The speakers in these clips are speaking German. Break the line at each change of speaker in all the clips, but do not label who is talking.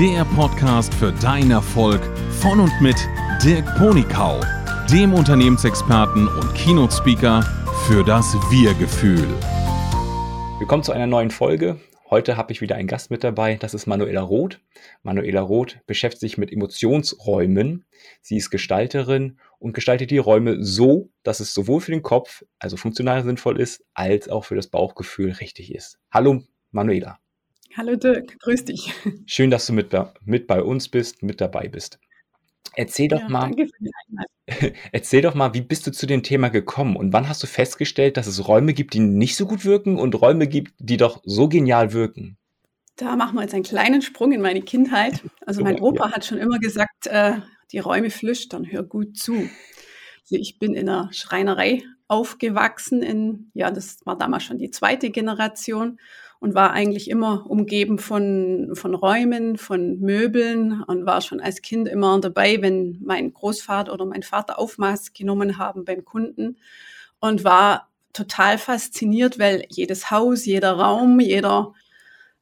der Podcast für deinen Erfolg von und mit Dirk Ponikau, dem Unternehmensexperten und Keynote-Speaker für das Wir-Gefühl.
Willkommen zu einer neuen Folge. Heute habe ich wieder einen Gast mit dabei, das ist Manuela Roth. Manuela Roth beschäftigt sich mit Emotionsräumen. Sie ist Gestalterin und gestaltet die Räume so, dass es sowohl für den Kopf, also funktional sinnvoll ist, als auch für das Bauchgefühl richtig ist. Hallo Manuela.
Hallo Dirk, grüß dich.
Schön, dass du mit, mit bei uns bist, mit dabei bist. Erzähl doch ja, mal, erzähl doch mal, wie bist du zu dem Thema gekommen und wann hast du festgestellt, dass es Räume gibt, die nicht so gut wirken und Räume gibt, die doch so genial wirken?
Da machen wir jetzt einen kleinen Sprung in meine Kindheit. Also mein Opa ja. hat schon immer gesagt, äh, die Räume flüstern, hör gut zu. Also ich bin in einer Schreinerei aufgewachsen, in, ja, das war damals schon die zweite Generation und war eigentlich immer umgeben von, von Räumen, von Möbeln und war schon als Kind immer dabei, wenn mein Großvater oder mein Vater Aufmaß genommen haben beim Kunden und war total fasziniert, weil jedes Haus, jeder Raum, jeder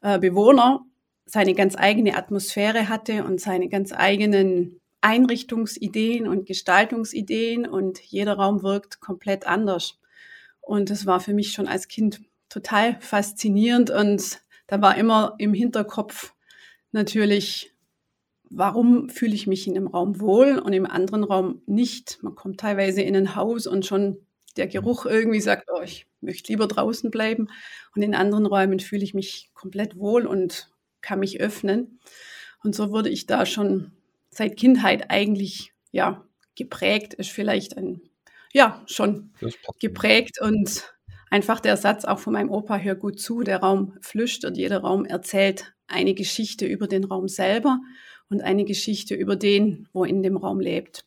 äh, Bewohner seine ganz eigene Atmosphäre hatte und seine ganz eigenen Einrichtungsideen und Gestaltungsideen und jeder Raum wirkt komplett anders. Und das war für mich schon als Kind total faszinierend und da war immer im Hinterkopf natürlich, warum fühle ich mich in einem Raum wohl und im anderen Raum nicht. Man kommt teilweise in ein Haus und schon der Geruch irgendwie sagt, oh, ich möchte lieber draußen bleiben. Und in anderen Räumen fühle ich mich komplett wohl und kann mich öffnen. Und so wurde ich da schon seit Kindheit eigentlich, ja, geprägt, ist vielleicht ein, ja, schon geprägt und einfach der Satz auch von meinem Opa, hör gut zu, der Raum flüstert, jeder Raum erzählt eine Geschichte über den Raum selber und eine Geschichte über den, wo in dem Raum lebt.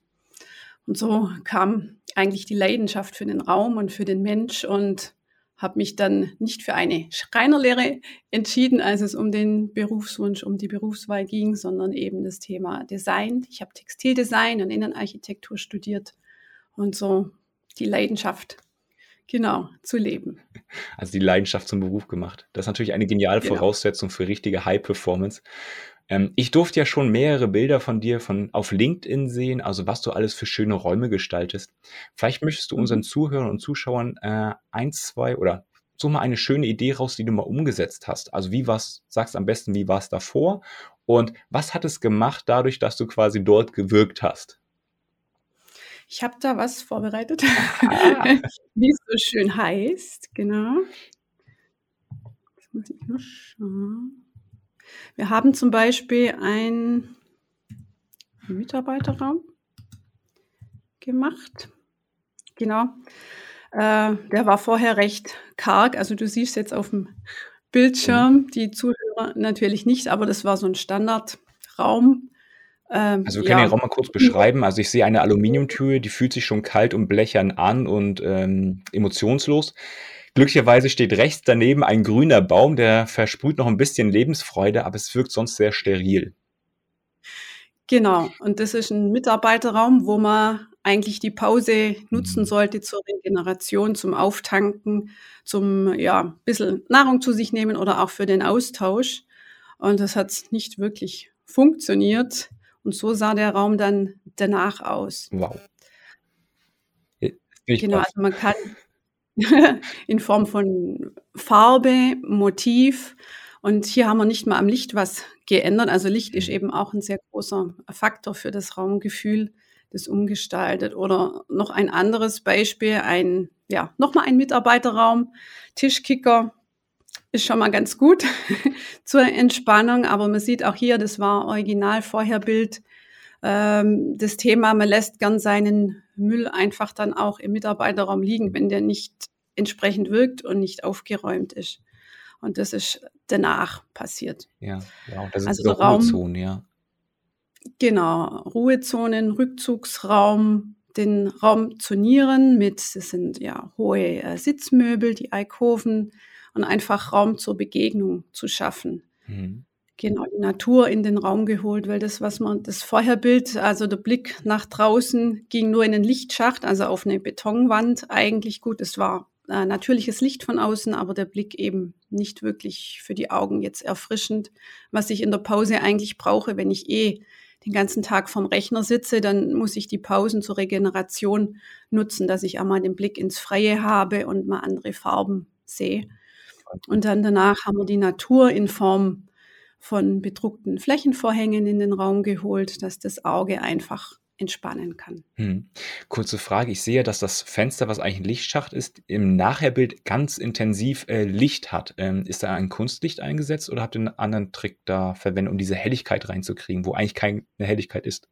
Und so kam eigentlich die Leidenschaft für den Raum und für den Mensch und habe mich dann nicht für eine Schreinerlehre entschieden, als es um den Berufswunsch, um die Berufswahl ging, sondern eben das Thema Design. Ich habe Textildesign und Innenarchitektur studiert und so die Leidenschaft Genau, zu leben.
Also die Leidenschaft zum Beruf gemacht. Das ist natürlich eine geniale genau. Voraussetzung für richtige High-Performance. Ähm, ich durfte ja schon mehrere Bilder von dir von, auf LinkedIn sehen, also was du alles für schöne Räume gestaltest. Vielleicht möchtest du unseren mhm. Zuhörern und Zuschauern äh, ein, zwei oder so mal eine schöne Idee raus, die du mal umgesetzt hast. Also wie war's, sagst am besten, wie war es davor und was hat es gemacht dadurch, dass du quasi dort gewirkt hast?
Ich habe da was vorbereitet, ah. wie es so schön heißt. Genau. Jetzt muss ich nur schauen. Wir haben zum Beispiel einen Mitarbeiterraum gemacht. Genau. Äh, der war vorher recht karg. Also du siehst jetzt auf dem Bildschirm mhm. die Zuhörer natürlich nicht, aber das war so ein Standardraum
ähm, also wir können ja. den Raum mal kurz beschreiben. Also ich sehe eine Aluminiumtür, die fühlt sich schon kalt und blechern an und ähm, emotionslos. Glücklicherweise steht rechts daneben ein grüner Baum, der versprüht noch ein bisschen Lebensfreude, aber es wirkt sonst sehr steril.
Genau, und das ist ein Mitarbeiterraum, wo man eigentlich die Pause nutzen mhm. sollte zur Regeneration, zum Auftanken, zum ja, bisschen Nahrung zu sich nehmen oder auch für den Austausch. Und das hat nicht wirklich funktioniert. Und so sah der Raum dann danach aus.
Wow.
Genau, also man kann in Form von Farbe, Motiv und hier haben wir nicht mal am Licht was geändert. Also Licht ist mhm. eben auch ein sehr großer Faktor für das Raumgefühl, das umgestaltet. Oder noch ein anderes Beispiel, ein, ja, nochmal ein Mitarbeiterraum, Tischkicker, ist schon mal ganz gut zur Entspannung, aber man sieht auch hier, das war original Vorherbild, ähm, das Thema, man lässt gern seinen Müll einfach dann auch im Mitarbeiterraum liegen, wenn der nicht entsprechend wirkt und nicht aufgeräumt ist. Und das ist danach passiert.
Ja, ja das ist also so Ruhezonen, ja.
Genau, Ruhezonen, Rückzugsraum, den Raum zu Nieren mit, das sind ja hohe äh, Sitzmöbel, die Alkoven, und einfach Raum zur Begegnung zu schaffen. Mhm. Genau, die Natur in den Raum geholt, weil das, was man, das Vorherbild, also der Blick nach draußen ging nur in den Lichtschacht, also auf eine Betonwand eigentlich gut. Es war äh, natürliches Licht von außen, aber der Blick eben nicht wirklich für die Augen jetzt erfrischend. Was ich in der Pause eigentlich brauche, wenn ich eh den ganzen Tag vom Rechner sitze, dann muss ich die Pausen zur Regeneration nutzen, dass ich einmal den Blick ins Freie habe und mal andere Farben sehe. Und dann danach haben wir die Natur in Form von bedruckten Flächenvorhängen in den Raum geholt, dass das Auge einfach entspannen kann.
Hm. Kurze Frage, ich sehe, dass das Fenster, was eigentlich ein Lichtschacht ist, im Nachherbild ganz intensiv äh, Licht hat. Ähm, ist da ein Kunstlicht eingesetzt oder habt ihr einen anderen Trick da verwendet, um diese Helligkeit reinzukriegen, wo eigentlich keine Helligkeit ist?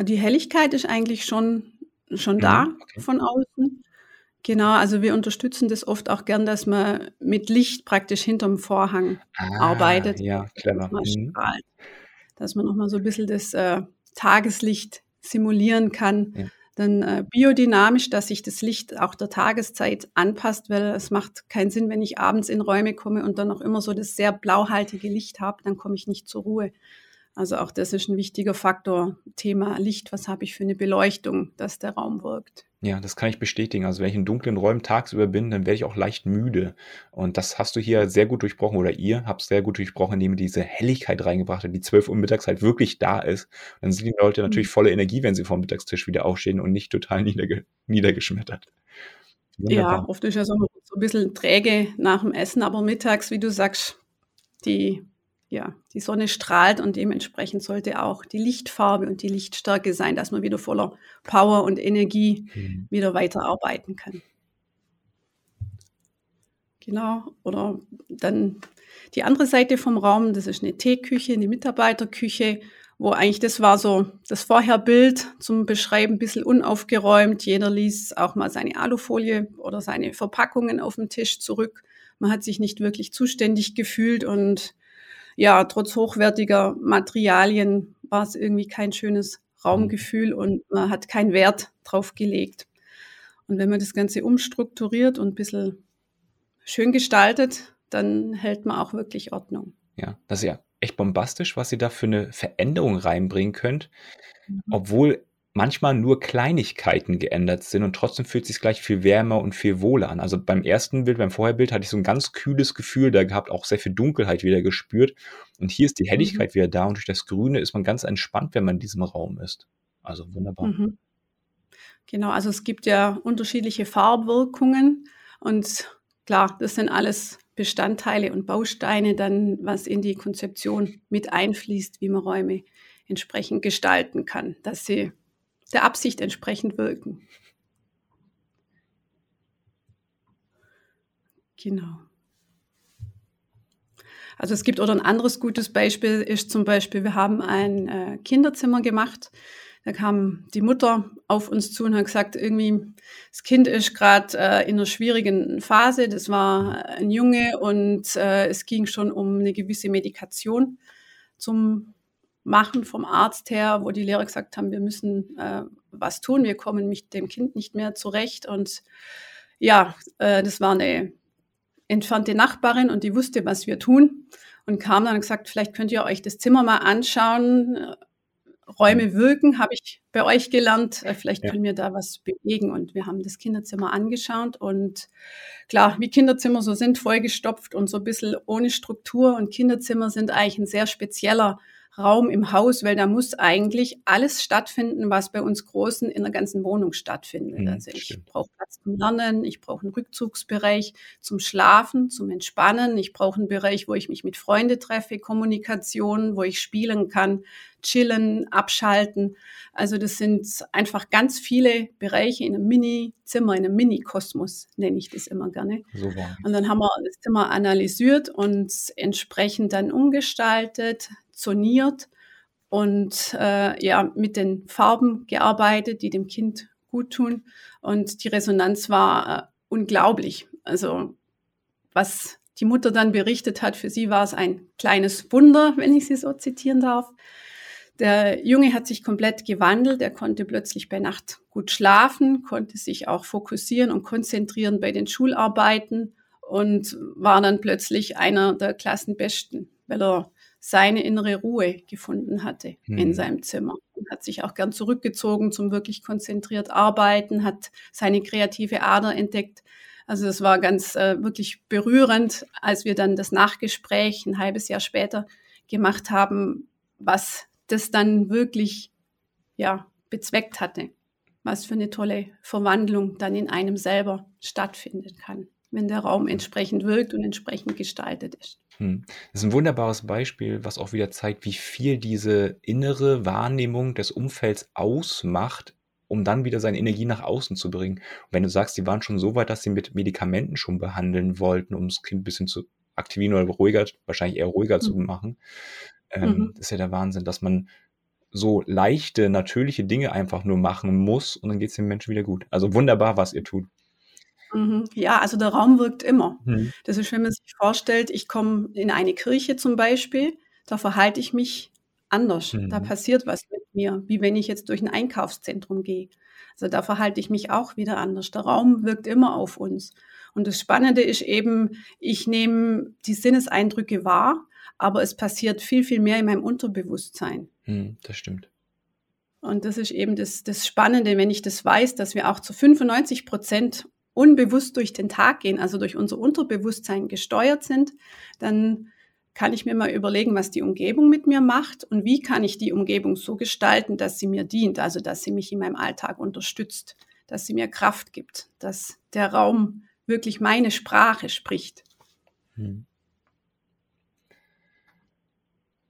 Die Helligkeit ist eigentlich schon, schon da mhm, okay. von außen. Genau, also wir unterstützen das oft auch gern, dass man mit Licht praktisch hinterm Vorhang ah, arbeitet.
Ja, clever. Mhm.
Dass man nochmal so ein bisschen das äh, Tageslicht simulieren kann. Ja. Dann äh, biodynamisch, dass sich das Licht auch der Tageszeit anpasst, weil es macht keinen Sinn, wenn ich abends in Räume komme und dann noch immer so das sehr blauhaltige Licht habe, dann komme ich nicht zur Ruhe. Also auch das ist ein wichtiger Faktor. Thema Licht, was habe ich für eine Beleuchtung, dass der Raum wirkt.
Ja, das kann ich bestätigen. Also wenn ich in dunklen Räumen tagsüber bin, dann werde ich auch leicht müde. Und das hast du hier sehr gut durchbrochen oder ihr habt es sehr gut durchbrochen, indem ihr diese Helligkeit reingebracht habt, die 12 Uhr mittags halt wirklich da ist. dann sind die Leute natürlich mhm. voller Energie, wenn sie vom Mittagstisch wieder aufstehen und nicht total niederge niedergeschmettert.
Wunderbar. Ja, oft ist ja so, so ein bisschen träge nach dem Essen, aber mittags, wie du sagst, die ja, die Sonne strahlt und dementsprechend sollte auch die Lichtfarbe und die Lichtstärke sein, dass man wieder voller Power und Energie mhm. wieder weiterarbeiten kann. Genau, oder dann die andere Seite vom Raum, das ist eine Teeküche, eine Mitarbeiterküche, wo eigentlich das war so das Vorherbild zum Beschreiben, ein bisschen unaufgeräumt. Jeder ließ auch mal seine Alufolie oder seine Verpackungen auf dem Tisch zurück. Man hat sich nicht wirklich zuständig gefühlt und ja, trotz hochwertiger Materialien war es irgendwie kein schönes Raumgefühl mhm. und man hat keinen Wert drauf gelegt. Und wenn man das Ganze umstrukturiert und ein bisschen schön gestaltet, dann hält man auch wirklich Ordnung.
Ja, das ist ja echt bombastisch, was ihr da für eine Veränderung reinbringen könnt, mhm. obwohl manchmal nur Kleinigkeiten geändert sind und trotzdem fühlt sich gleich viel wärmer und viel wohler an. Also beim ersten Bild, beim Vorherbild hatte ich so ein ganz kühles Gefühl da gehabt, auch sehr viel Dunkelheit wieder gespürt. Und hier ist die Helligkeit mhm. wieder da und durch das Grüne ist man ganz entspannt, wenn man in diesem Raum ist. Also wunderbar. Mhm.
Genau, also es gibt ja unterschiedliche Farbwirkungen und klar, das sind alles Bestandteile und Bausteine dann, was in die Konzeption mit einfließt, wie man Räume entsprechend gestalten kann, dass sie der Absicht entsprechend wirken. Genau. Also es gibt oder ein anderes gutes Beispiel ist zum Beispiel, wir haben ein äh, Kinderzimmer gemacht. Da kam die Mutter auf uns zu und hat gesagt, irgendwie, das Kind ist gerade äh, in einer schwierigen Phase. Das war ein Junge und äh, es ging schon um eine gewisse Medikation zum machen vom Arzt her, wo die Lehrer gesagt haben, wir müssen äh, was tun, wir kommen mit dem Kind nicht mehr zurecht. Und ja, äh, das war eine entfernte Nachbarin und die wusste, was wir tun und kam dann und gesagt, vielleicht könnt ihr euch das Zimmer mal anschauen. Räume wirken, habe ich bei euch gelernt. Äh, vielleicht ja. können wir da was bewegen. Und wir haben das Kinderzimmer angeschaut. Und klar, wie Kinderzimmer so sind, vollgestopft und so ein bisschen ohne Struktur. Und Kinderzimmer sind eigentlich ein sehr spezieller Raum im Haus, weil da muss eigentlich alles stattfinden, was bei uns Großen in der ganzen Wohnung stattfindet. Mhm, also ich brauche zum Lernen, ich brauche einen Rückzugsbereich zum Schlafen, zum Entspannen, ich brauche einen Bereich, wo ich mich mit Freunden treffe, Kommunikation, wo ich spielen kann, chillen, abschalten. Also das sind einfach ganz viele Bereiche in einem Mini-Zimmer, in einem Mini-Kosmos, nenne ich das immer gerne. Super. Und dann haben wir das Zimmer analysiert und entsprechend dann umgestaltet, zoniert und äh, ja, mit den Farben gearbeitet, die dem Kind gut tun. Und die Resonanz war äh, unglaublich. Also was die Mutter dann berichtet hat, für sie war es ein kleines Wunder, wenn ich sie so zitieren darf. Der Junge hat sich komplett gewandelt. Er konnte plötzlich bei Nacht gut schlafen, konnte sich auch fokussieren und konzentrieren bei den Schularbeiten und war dann plötzlich einer der Klassenbesten, weil er seine innere Ruhe gefunden hatte hm. in seinem Zimmer. hat sich auch gern zurückgezogen zum wirklich konzentriert arbeiten, hat seine kreative Ader entdeckt. Also es war ganz äh, wirklich berührend, als wir dann das Nachgespräch ein halbes Jahr später gemacht haben, was das dann wirklich ja bezweckt hatte, was für eine tolle Verwandlung dann in einem selber stattfinden kann, wenn der Raum entsprechend wirkt und entsprechend gestaltet ist.
Hm. Das ist ein wunderbares Beispiel, was auch wieder zeigt, wie viel diese innere Wahrnehmung des Umfelds ausmacht, um dann wieder seine Energie nach außen zu bringen. Und wenn du sagst, die waren schon so weit, dass sie mit Medikamenten schon behandeln wollten, um das Kind ein bisschen zu aktivieren oder ruhiger, wahrscheinlich eher ruhiger mhm. zu machen, ähm, mhm. ist ja der Wahnsinn, dass man so leichte, natürliche Dinge einfach nur machen muss und dann geht es dem Menschen wieder gut. Also wunderbar, was ihr tut.
Mhm. Ja, also der Raum wirkt immer. Mhm. Das ist, wenn man sich vorstellt, ich komme in eine Kirche zum Beispiel, da verhalte ich mich anders. Mhm. Da passiert was mit mir, wie wenn ich jetzt durch ein Einkaufszentrum gehe. Also da verhalte ich mich auch wieder anders. Der Raum wirkt immer auf uns. Und das Spannende ist eben, ich nehme die Sinneseindrücke wahr, aber es passiert viel, viel mehr in meinem Unterbewusstsein.
Mhm, das stimmt.
Und das ist eben das, das Spannende, wenn ich das weiß, dass wir auch zu 95 Prozent unbewusst durch den Tag gehen, also durch unser Unterbewusstsein gesteuert sind, dann kann ich mir mal überlegen, was die Umgebung mit mir macht und wie kann ich die Umgebung so gestalten, dass sie mir dient, also dass sie mich in meinem Alltag unterstützt, dass sie mir Kraft gibt, dass der Raum wirklich meine Sprache spricht. Hm.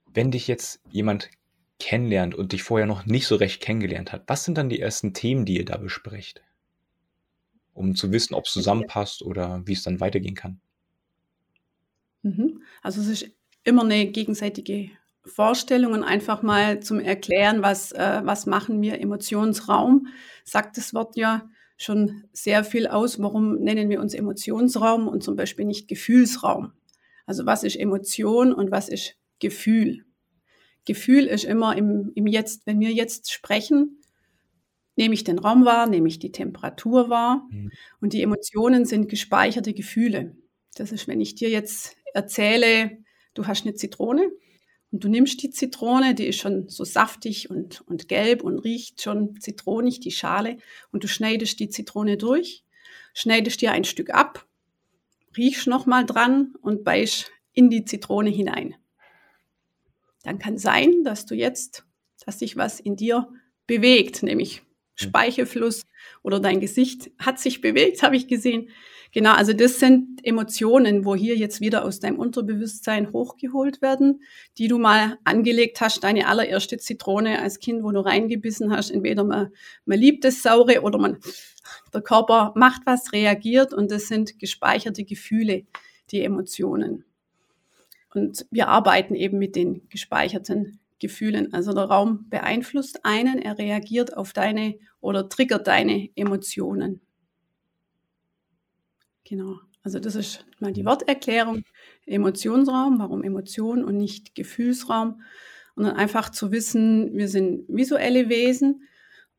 Wenn dich jetzt jemand kennenlernt und dich vorher noch nicht so recht kennengelernt hat, was sind dann die ersten Themen, die ihr da besprecht? Um zu wissen, ob es zusammenpasst oder wie es dann weitergehen kann?
Mhm. Also es ist immer eine gegenseitige Vorstellung und einfach mal zum Erklären, was, äh, was machen wir Emotionsraum, sagt das Wort ja schon sehr viel aus. Warum nennen wir uns Emotionsraum und zum Beispiel nicht Gefühlsraum? Also was ist Emotion und was ist Gefühl? Gefühl ist immer im, im Jetzt, wenn wir jetzt sprechen, nehme ich den Raum wahr, nehme ich die Temperatur wahr mhm. und die Emotionen sind gespeicherte Gefühle. Das ist, wenn ich dir jetzt erzähle, du hast eine Zitrone und du nimmst die Zitrone, die ist schon so saftig und, und gelb und riecht schon zitronig, die Schale, und du schneidest die Zitrone durch, schneidest dir ein Stück ab, riechst nochmal dran und beißt in die Zitrone hinein. Dann kann sein, dass du jetzt, dass sich was in dir bewegt, nämlich. Speichelfluss oder dein Gesicht hat sich bewegt, habe ich gesehen. Genau, also das sind Emotionen, wo hier jetzt wieder aus deinem Unterbewusstsein hochgeholt werden, die du mal angelegt hast, deine allererste Zitrone als Kind, wo du reingebissen hast. Entweder man, man liebt das Saure oder man, der Körper macht was, reagiert und das sind gespeicherte Gefühle, die Emotionen. Und wir arbeiten eben mit den gespeicherten Gefühlen. Also der Raum beeinflusst einen, er reagiert auf deine oder triggert deine Emotionen. Genau. Also das ist mal die Worterklärung. Emotionsraum, warum Emotion und nicht Gefühlsraum? Und dann einfach zu wissen, wir sind visuelle Wesen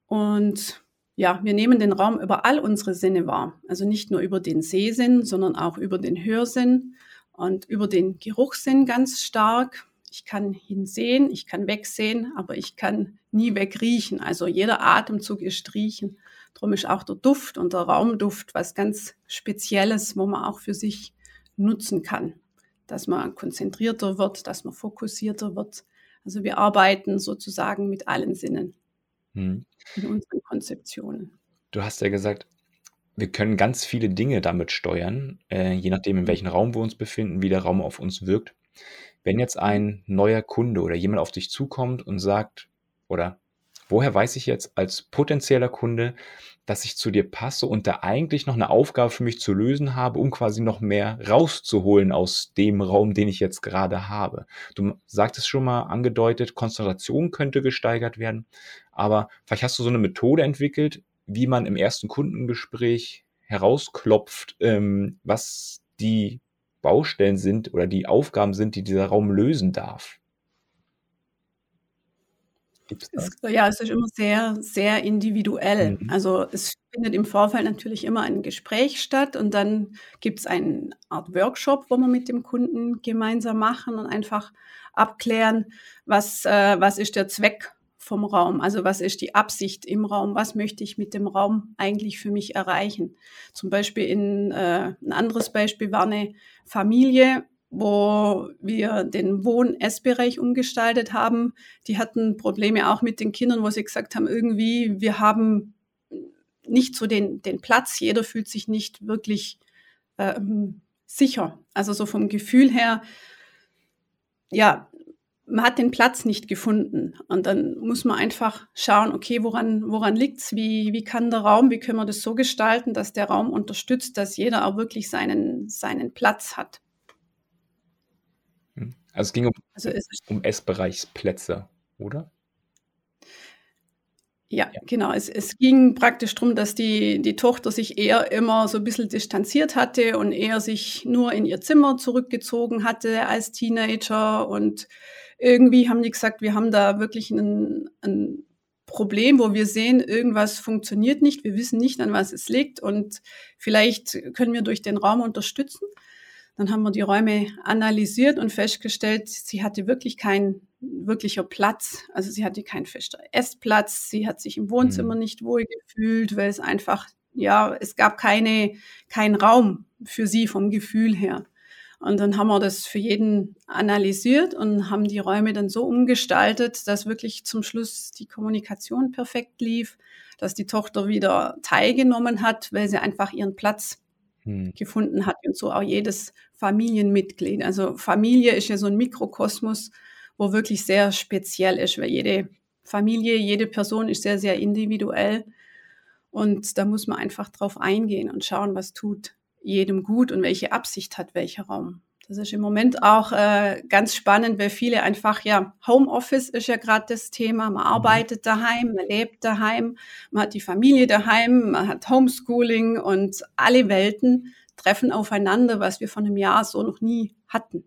und ja, wir nehmen den Raum über all unsere Sinne wahr. Also nicht nur über den Sehsinn, sondern auch über den Hörsinn und über den Geruchssinn ganz stark. Ich kann hinsehen, ich kann wegsehen, aber ich kann nie wegriechen. Also jeder Atemzug ist riechen. Darum ist auch der Duft und der Raumduft was ganz Spezielles, wo man auch für sich nutzen kann. Dass man konzentrierter wird, dass man fokussierter wird. Also wir arbeiten sozusagen mit allen Sinnen hm. in unseren Konzeptionen.
Du hast ja gesagt, wir können ganz viele Dinge damit steuern, äh, je nachdem, in welchem Raum wir uns befinden, wie der Raum auf uns wirkt. Wenn jetzt ein neuer Kunde oder jemand auf dich zukommt und sagt, oder woher weiß ich jetzt als potenzieller Kunde, dass ich zu dir passe und da eigentlich noch eine Aufgabe für mich zu lösen habe, um quasi noch mehr rauszuholen aus dem Raum, den ich jetzt gerade habe. Du sagtest schon mal angedeutet, Konzentration könnte gesteigert werden, aber vielleicht hast du so eine Methode entwickelt, wie man im ersten Kundengespräch herausklopft, ähm, was die Baustellen sind oder die Aufgaben sind, die dieser Raum lösen darf?
Es, ja, es ist immer sehr, sehr individuell. Mhm. Also es findet im Vorfeld natürlich immer ein Gespräch statt und dann gibt es eine Art Workshop, wo wir mit dem Kunden gemeinsam machen und einfach abklären, was, äh, was ist der Zweck vom Raum. Also was ist die Absicht im Raum? Was möchte ich mit dem Raum eigentlich für mich erreichen? Zum Beispiel in äh, ein anderes Beispiel war eine Familie, wo wir den Wohn-Essbereich umgestaltet haben. Die hatten Probleme auch mit den Kindern, wo sie gesagt haben, irgendwie, wir haben nicht so den, den Platz, jeder fühlt sich nicht wirklich ähm, sicher. Also so vom Gefühl her, ja, man hat den Platz nicht gefunden. Und dann muss man einfach schauen, okay, woran, woran liegt's? Wie, wie kann der Raum, wie können wir das so gestalten, dass der Raum unterstützt, dass jeder auch wirklich seinen, seinen Platz hat.
Hm. Also es ging um, also es um Essbereichsplätze, oder?
Ja, ja, genau. Es, es ging praktisch darum, dass die, die Tochter sich eher immer so ein bisschen distanziert hatte und eher sich nur in ihr Zimmer zurückgezogen hatte als Teenager. Und irgendwie haben die gesagt, wir haben da wirklich ein, ein Problem, wo wir sehen, irgendwas funktioniert nicht, wir wissen nicht, an was es liegt und vielleicht können wir durch den Raum unterstützen. Dann haben wir die Räume analysiert und festgestellt, sie hatte wirklich keinen wirklicher Platz. Also sie hatte keinen festen Essplatz, sie hat sich im Wohnzimmer mhm. nicht wohl gefühlt, weil es einfach, ja, es gab keine, keinen Raum für sie vom Gefühl her. Und dann haben wir das für jeden analysiert und haben die Räume dann so umgestaltet, dass wirklich zum Schluss die Kommunikation perfekt lief, dass die Tochter wieder teilgenommen hat, weil sie einfach ihren Platz hm. gefunden hat und so auch jedes Familienmitglied. Also Familie ist ja so ein Mikrokosmos, wo wirklich sehr speziell ist, weil jede Familie, jede Person ist sehr, sehr individuell. Und da muss man einfach drauf eingehen und schauen, was tut jedem gut und welche Absicht hat welcher Raum. Das ist im Moment auch äh, ganz spannend, weil viele einfach, ja, Homeoffice ist ja gerade das Thema. Man mhm. arbeitet daheim, man lebt daheim, man hat die Familie daheim, man hat Homeschooling und alle Welten treffen aufeinander, was wir von einem Jahr so noch nie hatten,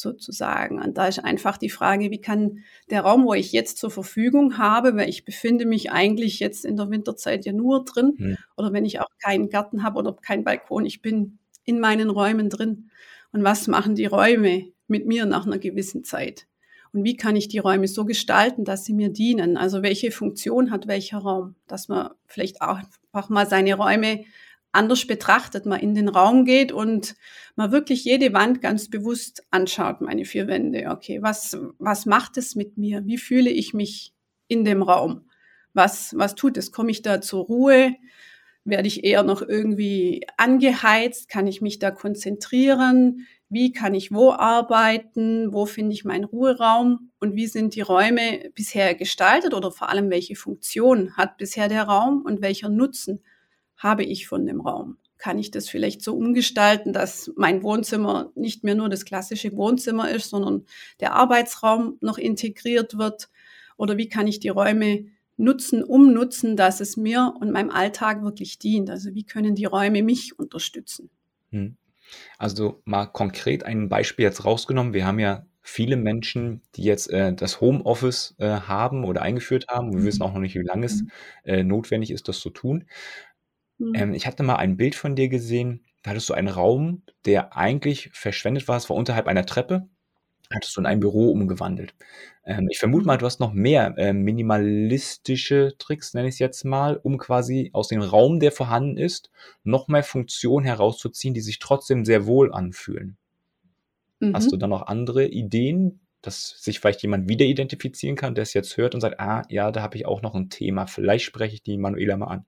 sozusagen. Und da ist einfach die Frage, wie kann der Raum, wo ich jetzt zur Verfügung habe, weil ich befinde mich eigentlich jetzt in der Winterzeit ja nur drin, mhm. oder wenn ich auch keinen Garten habe oder keinen Balkon, ich bin in meinen Räumen drin und was machen die Räume mit mir nach einer gewissen Zeit? Und wie kann ich die Räume so gestalten, dass sie mir dienen? Also welche Funktion hat welcher Raum? Dass man vielleicht auch, auch mal seine Räume anders betrachtet, mal in den Raum geht und mal wirklich jede Wand ganz bewusst anschaut, meine vier Wände. Okay, was, was macht es mit mir? Wie fühle ich mich in dem Raum? Was, was tut es? Komme ich da zur Ruhe? Werde ich eher noch irgendwie angeheizt? Kann ich mich da konzentrieren? Wie kann ich wo arbeiten? Wo finde ich meinen Ruheraum? Und wie sind die Räume bisher gestaltet oder vor allem welche Funktion hat bisher der Raum und welcher Nutzen habe ich von dem Raum? Kann ich das vielleicht so umgestalten, dass mein Wohnzimmer nicht mehr nur das klassische Wohnzimmer ist, sondern der Arbeitsraum noch integriert wird? Oder wie kann ich die Räume nutzen, umnutzen, dass es mir und meinem Alltag wirklich dient. Also wie können die Räume mich unterstützen?
Hm. Also mal konkret ein Beispiel jetzt rausgenommen. Wir haben ja viele Menschen, die jetzt äh, das Homeoffice äh, haben oder eingeführt haben. Wir wissen auch noch nicht, wie lange es mhm. äh, notwendig ist, das zu tun. Mhm. Ähm, ich hatte mal ein Bild von dir gesehen. Da hattest du einen Raum, der eigentlich verschwendet war. Es war unterhalb einer Treppe hattest du in ein Büro umgewandelt. Ähm, ich vermute mal, mhm. du hast noch mehr äh, minimalistische Tricks, nenne ich es jetzt mal, um quasi aus dem Raum, der vorhanden ist, noch mehr Funktionen herauszuziehen, die sich trotzdem sehr wohl anfühlen. Mhm. Hast du mhm. da noch andere Ideen, dass sich vielleicht jemand wieder identifizieren kann, der es jetzt hört und sagt, ah, ja, da habe ich auch noch ein Thema. Vielleicht spreche ich die Manuela mal an.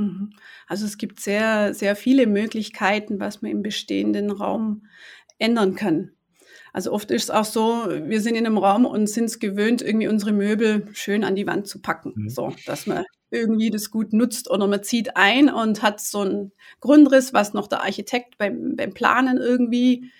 Mhm. Also es gibt sehr, sehr viele Möglichkeiten, was man im bestehenden Raum ändern kann. Also oft ist es auch so, wir sind in einem Raum und sind es gewöhnt, irgendwie unsere Möbel schön an die Wand zu packen, mhm. so, dass man irgendwie das gut nutzt oder man zieht ein und hat so einen Grundriss, was noch der Architekt beim, beim Planen irgendwie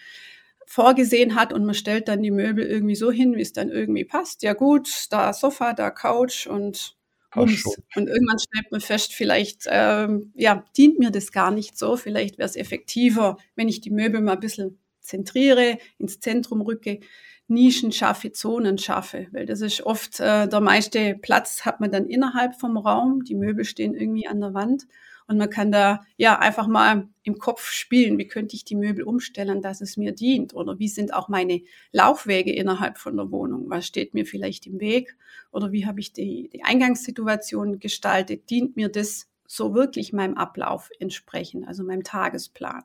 vorgesehen hat und man stellt dann die Möbel irgendwie so hin, wie es dann irgendwie passt. Ja gut, da Sofa, da Couch und Ums. Und irgendwann stellt man fest, vielleicht ähm, ja, dient mir das gar nicht so. Vielleicht wäre es effektiver, wenn ich die Möbel mal ein bisschen zentriere, ins Zentrum rücke, Nischen schaffe, Zonen schaffe, weil das ist oft äh, der meiste Platz hat man dann innerhalb vom Raum, die Möbel stehen irgendwie an der Wand Und man kann da ja einfach mal im Kopf spielen, wie könnte ich die Möbel umstellen, dass es mir dient? Oder wie sind auch meine Laufwege innerhalb von der Wohnung? Was steht mir vielleicht im Weg? Oder wie habe ich die, die Eingangssituation gestaltet? Dient mir das so wirklich meinem Ablauf entsprechen, also meinem Tagesplan?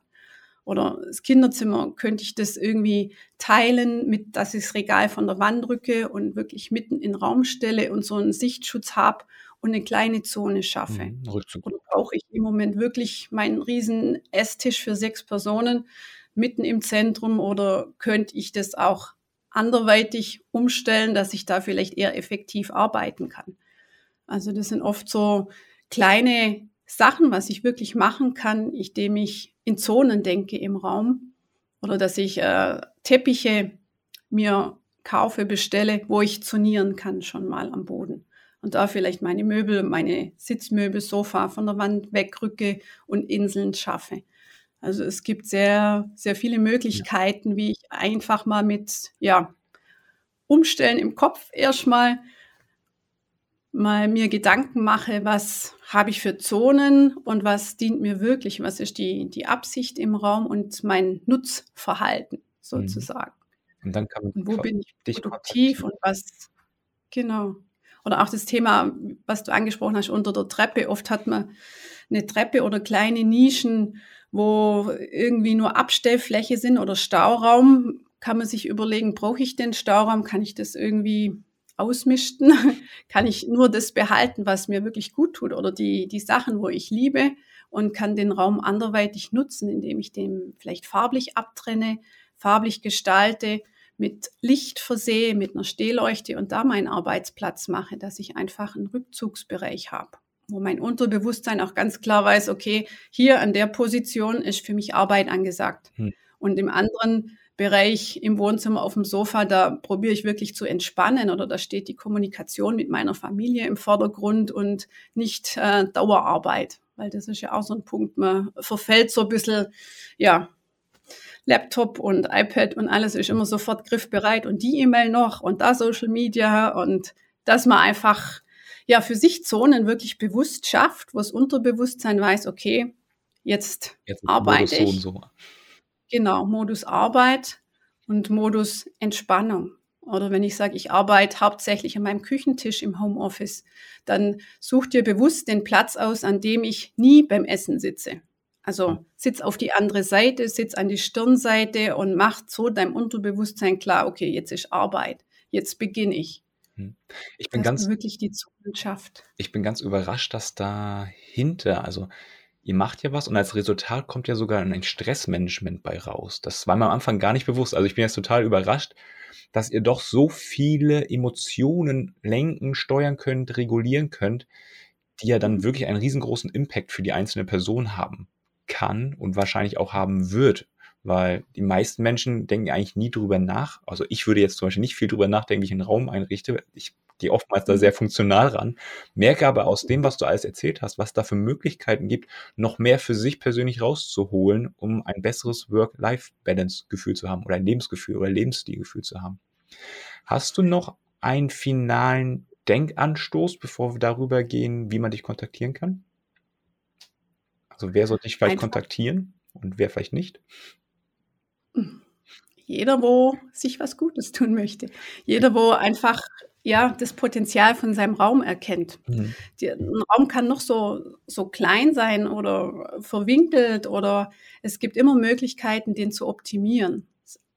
oder das Kinderzimmer, könnte ich das irgendwie teilen, mit, dass ich das Regal von der Wand rücke und wirklich mitten in den Raum stelle und so einen Sichtschutz habe und eine kleine Zone schaffe. Mhm, oder brauche ich im Moment wirklich meinen riesen Esstisch für sechs Personen mitten im Zentrum oder könnte ich das auch anderweitig umstellen, dass ich da vielleicht eher effektiv arbeiten kann? Also das sind oft so kleine Sachen, was ich wirklich machen kann, indem ich in Zonen denke im Raum oder dass ich äh, Teppiche mir kaufe, bestelle, wo ich zonieren kann schon mal am Boden. Und da vielleicht meine Möbel, meine Sitzmöbel, Sofa von der Wand wegrücke und Inseln schaffe. Also es gibt sehr, sehr viele Möglichkeiten, ja. wie ich einfach mal mit, ja, Umstellen im Kopf erstmal mal mir Gedanken mache, was habe ich für Zonen und was dient mir wirklich, was ist die, die Absicht im Raum und mein Nutzverhalten mhm. sozusagen.
Und dann kann man
und wo bin ich produktiv und was, genau. Oder auch das Thema, was du angesprochen hast, unter der Treppe. Oft hat man eine Treppe oder kleine Nischen, wo irgendwie nur Abstellfläche sind oder Stauraum. Kann man sich überlegen, brauche ich den Stauraum? Kann ich das irgendwie ausmischten, kann ich nur das behalten, was mir wirklich gut tut oder die, die Sachen, wo ich liebe und kann den Raum anderweitig nutzen, indem ich den vielleicht farblich abtrenne, farblich gestalte, mit Licht versehe, mit einer Stehleuchte und da meinen Arbeitsplatz mache, dass ich einfach einen Rückzugsbereich habe, wo mein Unterbewusstsein auch ganz klar weiß, okay, hier an der Position ist für mich Arbeit angesagt. Hm. Und im anderen Bereich im Wohnzimmer auf dem Sofa, da probiere ich wirklich zu entspannen oder da steht die Kommunikation mit meiner Familie im Vordergrund und nicht äh, Dauerarbeit, weil das ist ja auch so ein Punkt, man verfällt so ein bisschen, ja, Laptop und iPad und alles ist immer sofort griffbereit und die E-Mail noch und da Social Media und dass man einfach ja für sich Zonen wirklich bewusst schafft, wo das Unterbewusstsein weiß, okay, jetzt, jetzt arbeite ich. So so. Genau, Modus Arbeit und Modus Entspannung. Oder wenn ich sage, ich arbeite hauptsächlich an meinem Küchentisch im Homeoffice, dann such dir bewusst den Platz aus, an dem ich nie beim Essen sitze. Also sitz auf die andere Seite, sitz an die Stirnseite und mach so deinem Unterbewusstsein klar, okay, jetzt ist Arbeit, jetzt beginne ich.
Hm. Ich bin ganz
wirklich die Zukunft
Ich bin ganz überrascht, dass dahinter, also ihr macht ja was und als Resultat kommt ja sogar ein Stressmanagement bei raus. Das war mir am Anfang gar nicht bewusst. Also ich bin jetzt total überrascht, dass ihr doch so viele Emotionen lenken, steuern könnt, regulieren könnt, die ja dann wirklich einen riesengroßen Impact für die einzelne Person haben kann und wahrscheinlich auch haben wird. Weil die meisten Menschen denken eigentlich nie drüber nach. Also ich würde jetzt zum Beispiel nicht viel drüber nachdenken, wie ich einen Raum einrichte. Ich gehe oftmals da mhm. sehr funktional ran, merke aber aus dem, was du alles erzählt hast, was da für Möglichkeiten gibt, noch mehr für sich persönlich rauszuholen, um ein besseres Work-Life-Balance-Gefühl zu haben oder ein Lebensgefühl oder Lebensstilgefühl zu haben. Hast du noch einen finalen Denkanstoß, bevor wir darüber gehen, wie man dich kontaktieren kann? Also wer soll dich vielleicht Einfach. kontaktieren und wer vielleicht nicht?
Jeder, wo sich was Gutes tun möchte. Jeder, wo einfach ja, das Potenzial von seinem Raum erkennt. Mhm. Die, ein Raum kann noch so, so klein sein oder verwinkelt oder es gibt immer Möglichkeiten, den zu optimieren.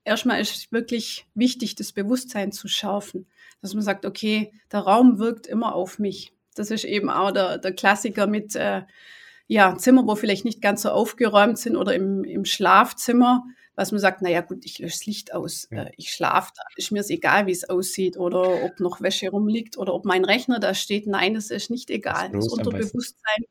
Erstmal ist wirklich wichtig, das Bewusstsein zu schärfen, dass man sagt, okay, der Raum wirkt immer auf mich. Das ist eben auch der, der Klassiker mit äh, ja, Zimmer, wo vielleicht nicht ganz so aufgeräumt sind oder im, im Schlafzimmer was man sagt, naja gut, ich lösche das Licht aus, ja. Äh, ich schlafe, da ist mir es egal, wie es aussieht oder ob noch Wäsche rumliegt oder ob mein Rechner da steht. Nein, das ist nicht egal. Das, das Unterbewusstsein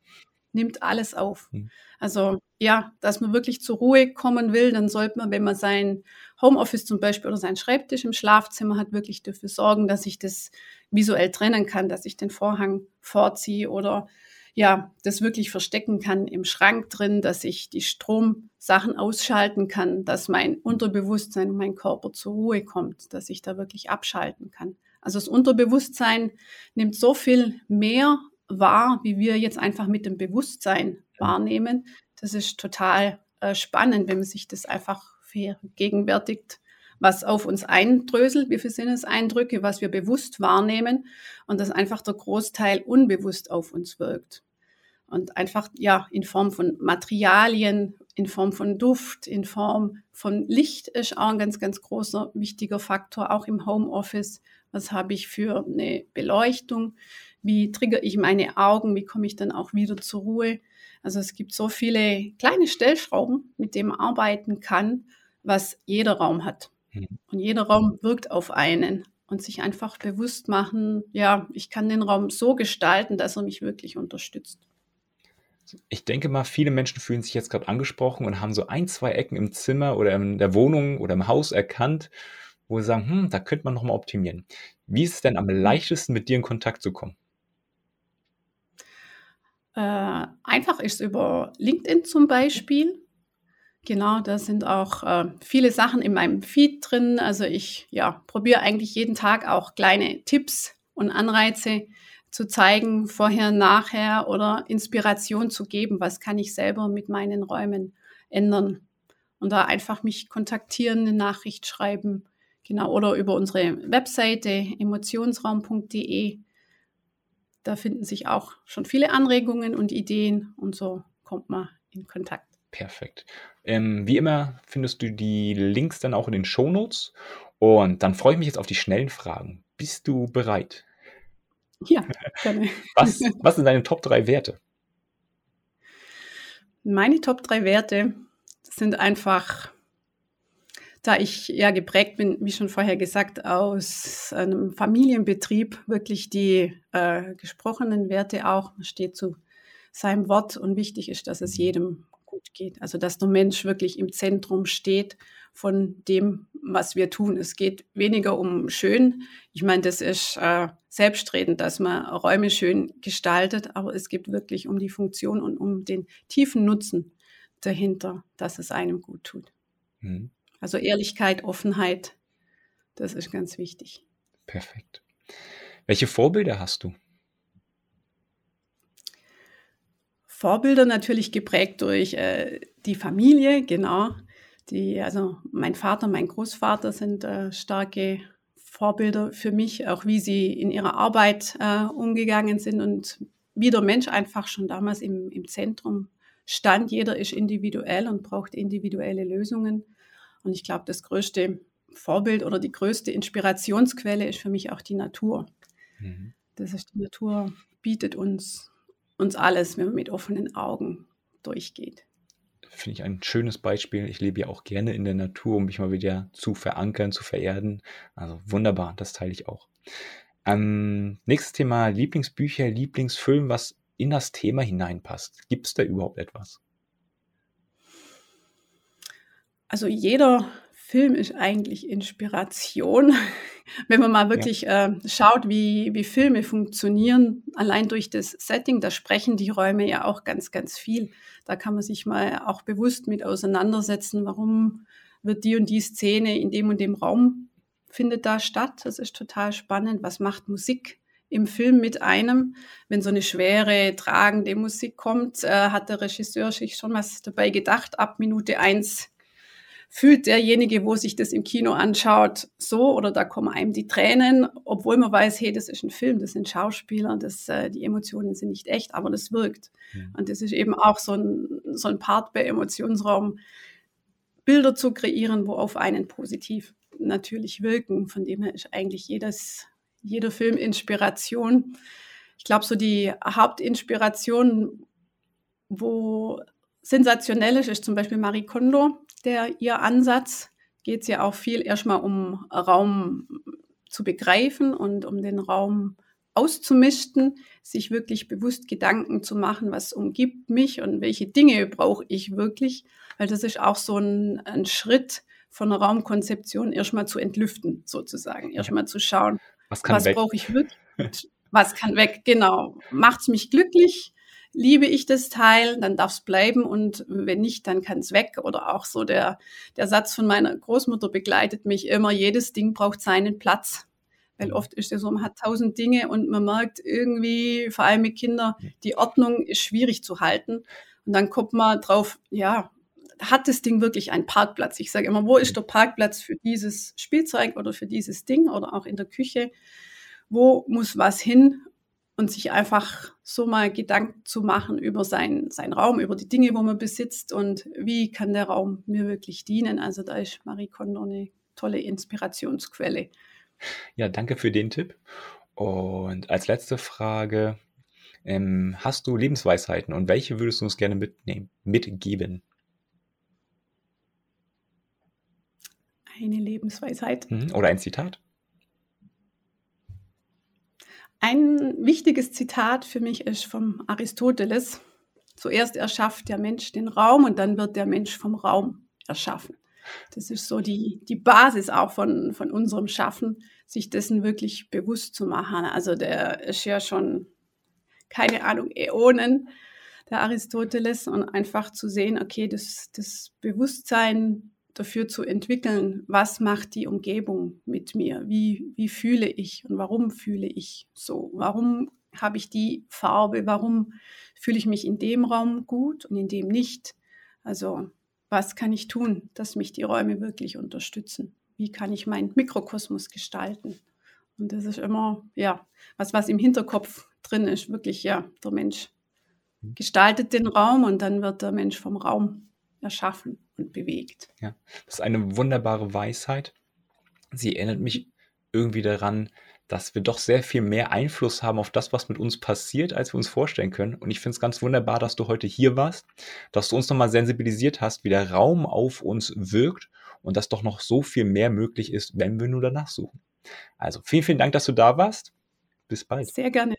nimmt alles auf. Hm. Also ja, dass man wirklich zur Ruhe kommen will, dann sollte man, wenn man sein Homeoffice zum Beispiel oder seinen Schreibtisch im Schlafzimmer hat, wirklich dafür sorgen, dass ich das visuell trennen kann, dass ich den Vorhang vorziehe oder ja, das wirklich verstecken kann im Schrank drin, dass ich die Stromsachen ausschalten kann, dass mein Unterbewusstsein und mein Körper zur Ruhe kommt, dass ich da wirklich abschalten kann. Also das Unterbewusstsein nimmt so viel mehr wahr, wie wir jetzt einfach mit dem Bewusstsein wahrnehmen. Das ist total äh, spannend, wenn man sich das einfach vergegenwärtigt, was auf uns eindröselt, wie viele Sinneseindrücke, was wir bewusst wahrnehmen und dass einfach der Großteil unbewusst auf uns wirkt. Und einfach, ja, in Form von Materialien, in Form von Duft, in Form von Licht ist auch ein ganz, ganz großer, wichtiger Faktor, auch im Homeoffice. Was habe ich für eine Beleuchtung? Wie trigger ich meine Augen? Wie komme ich dann auch wieder zur Ruhe? Also es gibt so viele kleine Stellschrauben, mit denen man arbeiten kann, was jeder Raum hat. Mhm. Und jeder Raum wirkt auf einen und sich einfach bewusst machen, ja, ich kann den Raum so gestalten, dass er mich wirklich unterstützt.
Ich denke mal, viele Menschen fühlen sich jetzt gerade angesprochen und haben so ein, zwei Ecken im Zimmer oder in der Wohnung oder im Haus erkannt, wo sie sagen, hm, da könnte man nochmal optimieren. Wie ist es denn am leichtesten, mit dir in Kontakt zu kommen?
Äh, einfach ist es über LinkedIn zum Beispiel. Genau, da sind auch äh, viele Sachen in meinem Feed drin. Also ich ja, probiere eigentlich jeden Tag auch kleine Tipps und Anreize zu zeigen, vorher, nachher oder Inspiration zu geben, was kann ich selber mit meinen Räumen ändern. Und da einfach mich kontaktieren, eine Nachricht schreiben, genau, oder über unsere Webseite emotionsraum.de. Da finden sich auch schon viele Anregungen und Ideen und so kommt man in Kontakt.
Perfekt. Ähm, wie immer findest du die Links dann auch in den Shownotes. Und dann freue ich mich jetzt auf die schnellen Fragen. Bist du bereit?
Ja, gerne.
Was, was sind deine Top 3 Werte?
Meine Top 3 Werte sind einfach, da ich ja geprägt bin, wie schon vorher gesagt, aus einem Familienbetrieb, wirklich die äh, gesprochenen Werte auch, man steht zu seinem Wort und wichtig ist, dass es jedem gut geht. Also dass der Mensch wirklich im Zentrum steht von dem, was wir tun. Es geht weniger um schön. Ich meine, das ist äh, selbstredend, dass man Räume schön gestaltet, aber es geht wirklich um die Funktion und um den tiefen Nutzen dahinter, dass es einem gut tut. Mhm. Also Ehrlichkeit, Offenheit, das ist ganz wichtig.
Perfekt. Welche Vorbilder hast du?
Vorbilder natürlich geprägt durch äh, die Familie, genau. Die, also mein Vater, mein Großvater sind äh, starke Vorbilder für mich, auch wie sie in ihrer Arbeit äh, umgegangen sind und wie der Mensch einfach schon damals im, im Zentrum stand. Jeder ist individuell und braucht individuelle Lösungen. Und ich glaube, das größte Vorbild oder die größte Inspirationsquelle ist für mich auch die Natur. Mhm. Das ist die Natur bietet uns uns alles, wenn man mit offenen Augen durchgeht.
Finde ich ein schönes Beispiel. Ich lebe ja auch gerne in der Natur, um mich mal wieder zu verankern, zu vererden. Also wunderbar, das teile ich auch. Ähm, nächstes Thema: Lieblingsbücher, Lieblingsfilm, was in das Thema hineinpasst. Gibt es da überhaupt etwas?
Also jeder Film ist eigentlich Inspiration. Wenn man mal wirklich ja. äh, schaut, wie, wie Filme funktionieren, allein durch das Setting, da sprechen die Räume ja auch ganz, ganz viel. Da kann man sich mal auch bewusst mit auseinandersetzen, warum wird die und die Szene in dem und dem Raum findet da statt. Das ist total spannend. Was macht Musik im Film mit einem? Wenn so eine schwere, tragende Musik kommt, äh, hat der Regisseur sich schon was dabei gedacht. Ab Minute eins fühlt derjenige, wo sich das im Kino anschaut, so oder da kommen einem die Tränen, obwohl man weiß, hey, das ist ein Film, das sind Schauspieler, das, äh, die Emotionen sind nicht echt, aber das wirkt. Mhm. Und das ist eben auch so ein, so ein Part bei Emotionsraum, Bilder zu kreieren, wo auf einen positiv natürlich wirken. Von dem her ist eigentlich jedes, jeder Film Inspiration. Ich glaube, so die Hauptinspiration, wo sensationell ist, ist zum Beispiel Marie Kondo, der ihr Ansatz. Geht es ja auch viel erstmal um Raum zu begreifen und um den Raum auszumisten, sich wirklich bewusst Gedanken zu machen, was umgibt mich und welche Dinge brauche ich wirklich, weil das ist auch so ein, ein Schritt von der Raumkonzeption erstmal zu entlüften, sozusagen, erstmal zu schauen, was, was brauche ich wirklich, was kann weg, genau, macht es mich glücklich, liebe ich das Teil, dann darf es bleiben und wenn nicht, dann kann es weg. Oder auch so der, der Satz von meiner Großmutter begleitet mich immer, jedes Ding braucht seinen Platz. Weil oft ist es so, man hat tausend Dinge und man merkt irgendwie, vor allem mit Kindern, die Ordnung ist schwierig zu halten. Und dann kommt man drauf, ja, hat das Ding wirklich einen Parkplatz? Ich sage immer, wo ist der Parkplatz für dieses Spielzeug oder für dieses Ding oder auch in der Küche? Wo muss was hin? Und sich einfach so mal Gedanken zu machen über seinen, seinen Raum, über die Dinge, wo man besitzt und wie kann der Raum mir wirklich dienen. Also da ist Marie Kondo eine tolle Inspirationsquelle.
Ja, danke für den Tipp. Und als letzte Frage, ähm, hast du Lebensweisheiten und welche würdest du uns gerne mitnehmen, mitgeben?
Eine Lebensweisheit.
Mhm, oder ein Zitat?
Ein wichtiges Zitat für mich ist vom Aristoteles. Zuerst erschafft der Mensch den Raum und dann wird der Mensch vom Raum erschaffen. Das ist so die, die Basis auch von, von unserem Schaffen, sich dessen wirklich bewusst zu machen. Also der ist ja schon, keine Ahnung, Äonen, der Aristoteles, und einfach zu sehen, okay, das, das Bewusstsein dafür zu entwickeln, was macht die Umgebung mit mir, wie, wie fühle ich und warum fühle ich so, warum habe ich die Farbe, warum fühle ich mich in dem Raum gut und in dem nicht. Also was kann ich tun, dass mich die Räume wirklich unterstützen? Wie kann ich meinen Mikrokosmos gestalten? Und das ist immer, ja, was, was im Hinterkopf drin ist, wirklich, ja, der Mensch gestaltet den Raum und dann wird der Mensch vom Raum erschaffen und bewegt.
Ja, das ist eine wunderbare Weisheit. Sie erinnert mich irgendwie daran, dass wir doch sehr viel mehr Einfluss haben auf das, was mit uns passiert, als wir uns vorstellen können. Und ich finde es ganz wunderbar, dass du heute hier warst, dass du uns nochmal sensibilisiert hast, wie der Raum auf uns wirkt und dass doch noch so viel mehr möglich ist, wenn wir nur danach suchen. Also vielen, vielen Dank, dass du da warst. Bis bald.
Sehr gerne.